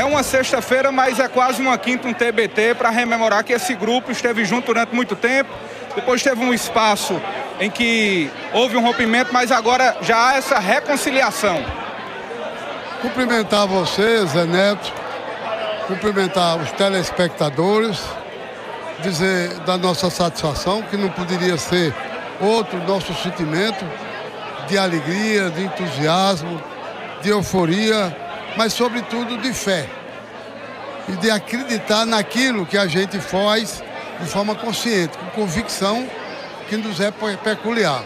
É uma sexta-feira, mas é quase uma quinta, um TBT, para rememorar que esse grupo esteve junto durante muito tempo. Depois teve um espaço em que houve um rompimento, mas agora já há essa reconciliação. Cumprimentar você, Zé Neto, cumprimentar os telespectadores, dizer da nossa satisfação, que não poderia ser outro nosso sentimento de alegria, de entusiasmo, de euforia, mas sobretudo de fé. E de acreditar naquilo que a gente faz de forma consciente, com convicção que nos é peculiar.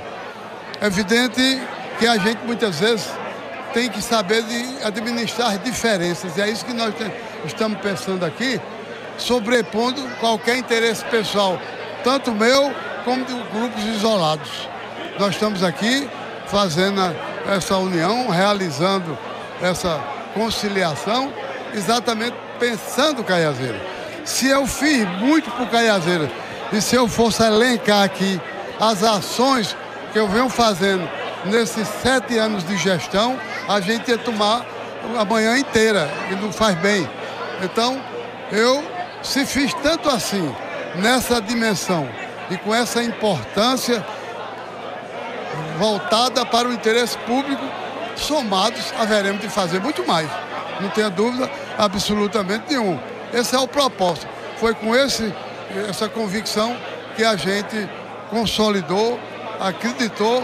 É evidente que a gente muitas vezes tem que saber de administrar diferenças. E é isso que nós estamos pensando aqui, sobrepondo qualquer interesse pessoal, tanto meu como de grupos isolados. Nós estamos aqui fazendo essa união, realizando essa conciliação, exatamente pensando Caiazeira. Se eu fiz muito por Caiazeira e se eu fosse elencar aqui as ações que eu venho fazendo nesses sete anos de gestão, a gente ia tomar a manhã inteira e não faz bem. Então, eu, se fiz tanto assim, nessa dimensão e com essa importância voltada para o interesse público, somados haveremos de fazer muito mais. Não tenha dúvida absolutamente nenhuma. Esse é o propósito. Foi com esse, essa convicção que a gente consolidou, acreditou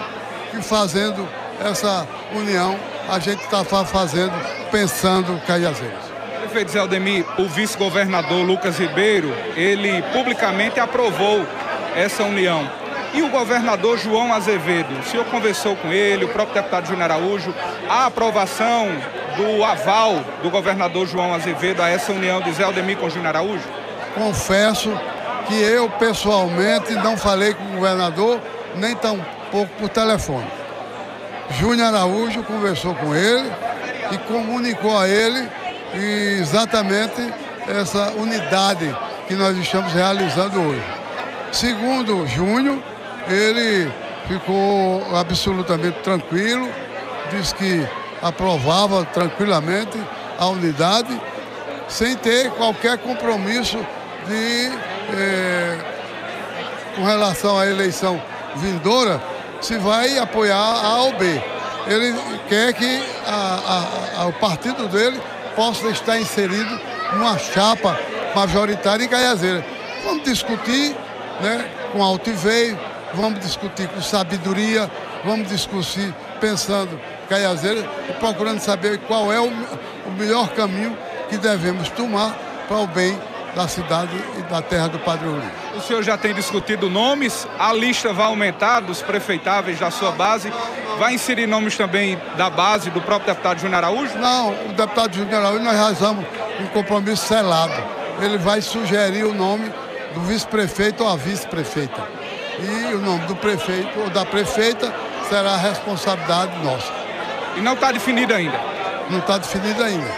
que fazendo essa união a gente está fazendo, pensando Caiazeiras. Prefeito Zé Aldemir, o vice-governador Lucas Ribeiro, ele publicamente aprovou essa união. E o governador João Azevedo, o senhor conversou com ele, o próprio deputado Júnior Araújo, a aprovação do aval do governador João Azevedo a essa união de Zé Aldemir com Júnior Araújo? Confesso que eu pessoalmente não falei com o governador, nem tão pouco por telefone. Júnior Araújo conversou com ele e comunicou a ele exatamente essa unidade que nós estamos realizando hoje. Segundo Júnior, ele ficou absolutamente tranquilo, disse que aprovava tranquilamente a unidade, sem ter qualquer compromisso de, eh, com relação à eleição vindoura, se vai apoiar A ou. Ele quer que a, a, a, o partido dele possa estar inserido numa chapa majoritária em Caiazeira. Vamos discutir né, com altiveio, vamos discutir com sabedoria, vamos discutir pensando Caiazeira e procurando saber qual é o, o melhor caminho que devemos tomar para o bem da cidade e da terra do Padre Uri. O senhor já tem discutido nomes, a lista vai aumentar dos prefeitáveis da sua base, vai inserir nomes também da base do próprio deputado Júnior Araújo? Não, o deputado Júnior Araújo nós realizamos um compromisso selado. Ele vai sugerir o nome do vice-prefeito ou a vice-prefeita. E o nome do prefeito ou da prefeita será a responsabilidade nossa. E não está definido ainda? Não está definido ainda.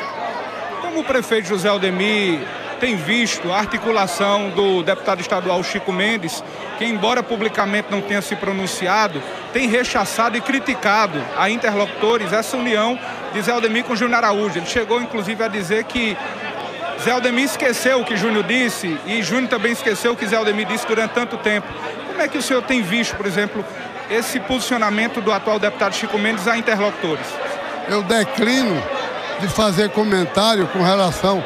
Como o prefeito José Aldemir tem visto a articulação do deputado estadual Chico Mendes, que embora publicamente não tenha se pronunciado, tem rechaçado e criticado a interlocutores essa união de Zé Aldemir com Júnior Araújo. Ele chegou inclusive a dizer que Zé Aldemir esqueceu o que Júnior disse e Júnior também esqueceu o que Zé Aldemir disse durante tanto tempo. Como é que o senhor tem visto, por exemplo, esse posicionamento do atual deputado Chico Mendes a interlocutores? Eu declino de fazer comentário com relação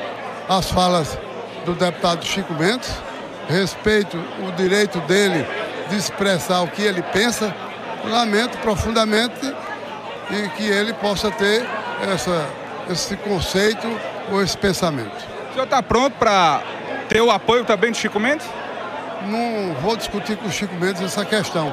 às falas do deputado Chico Mendes. Respeito o direito dele de expressar o que ele pensa. Lamento profundamente e que ele possa ter essa, esse conceito ou esse pensamento senhor está pronto para ter o apoio também de Chico Mendes? Não vou discutir com o Chico Mendes essa questão.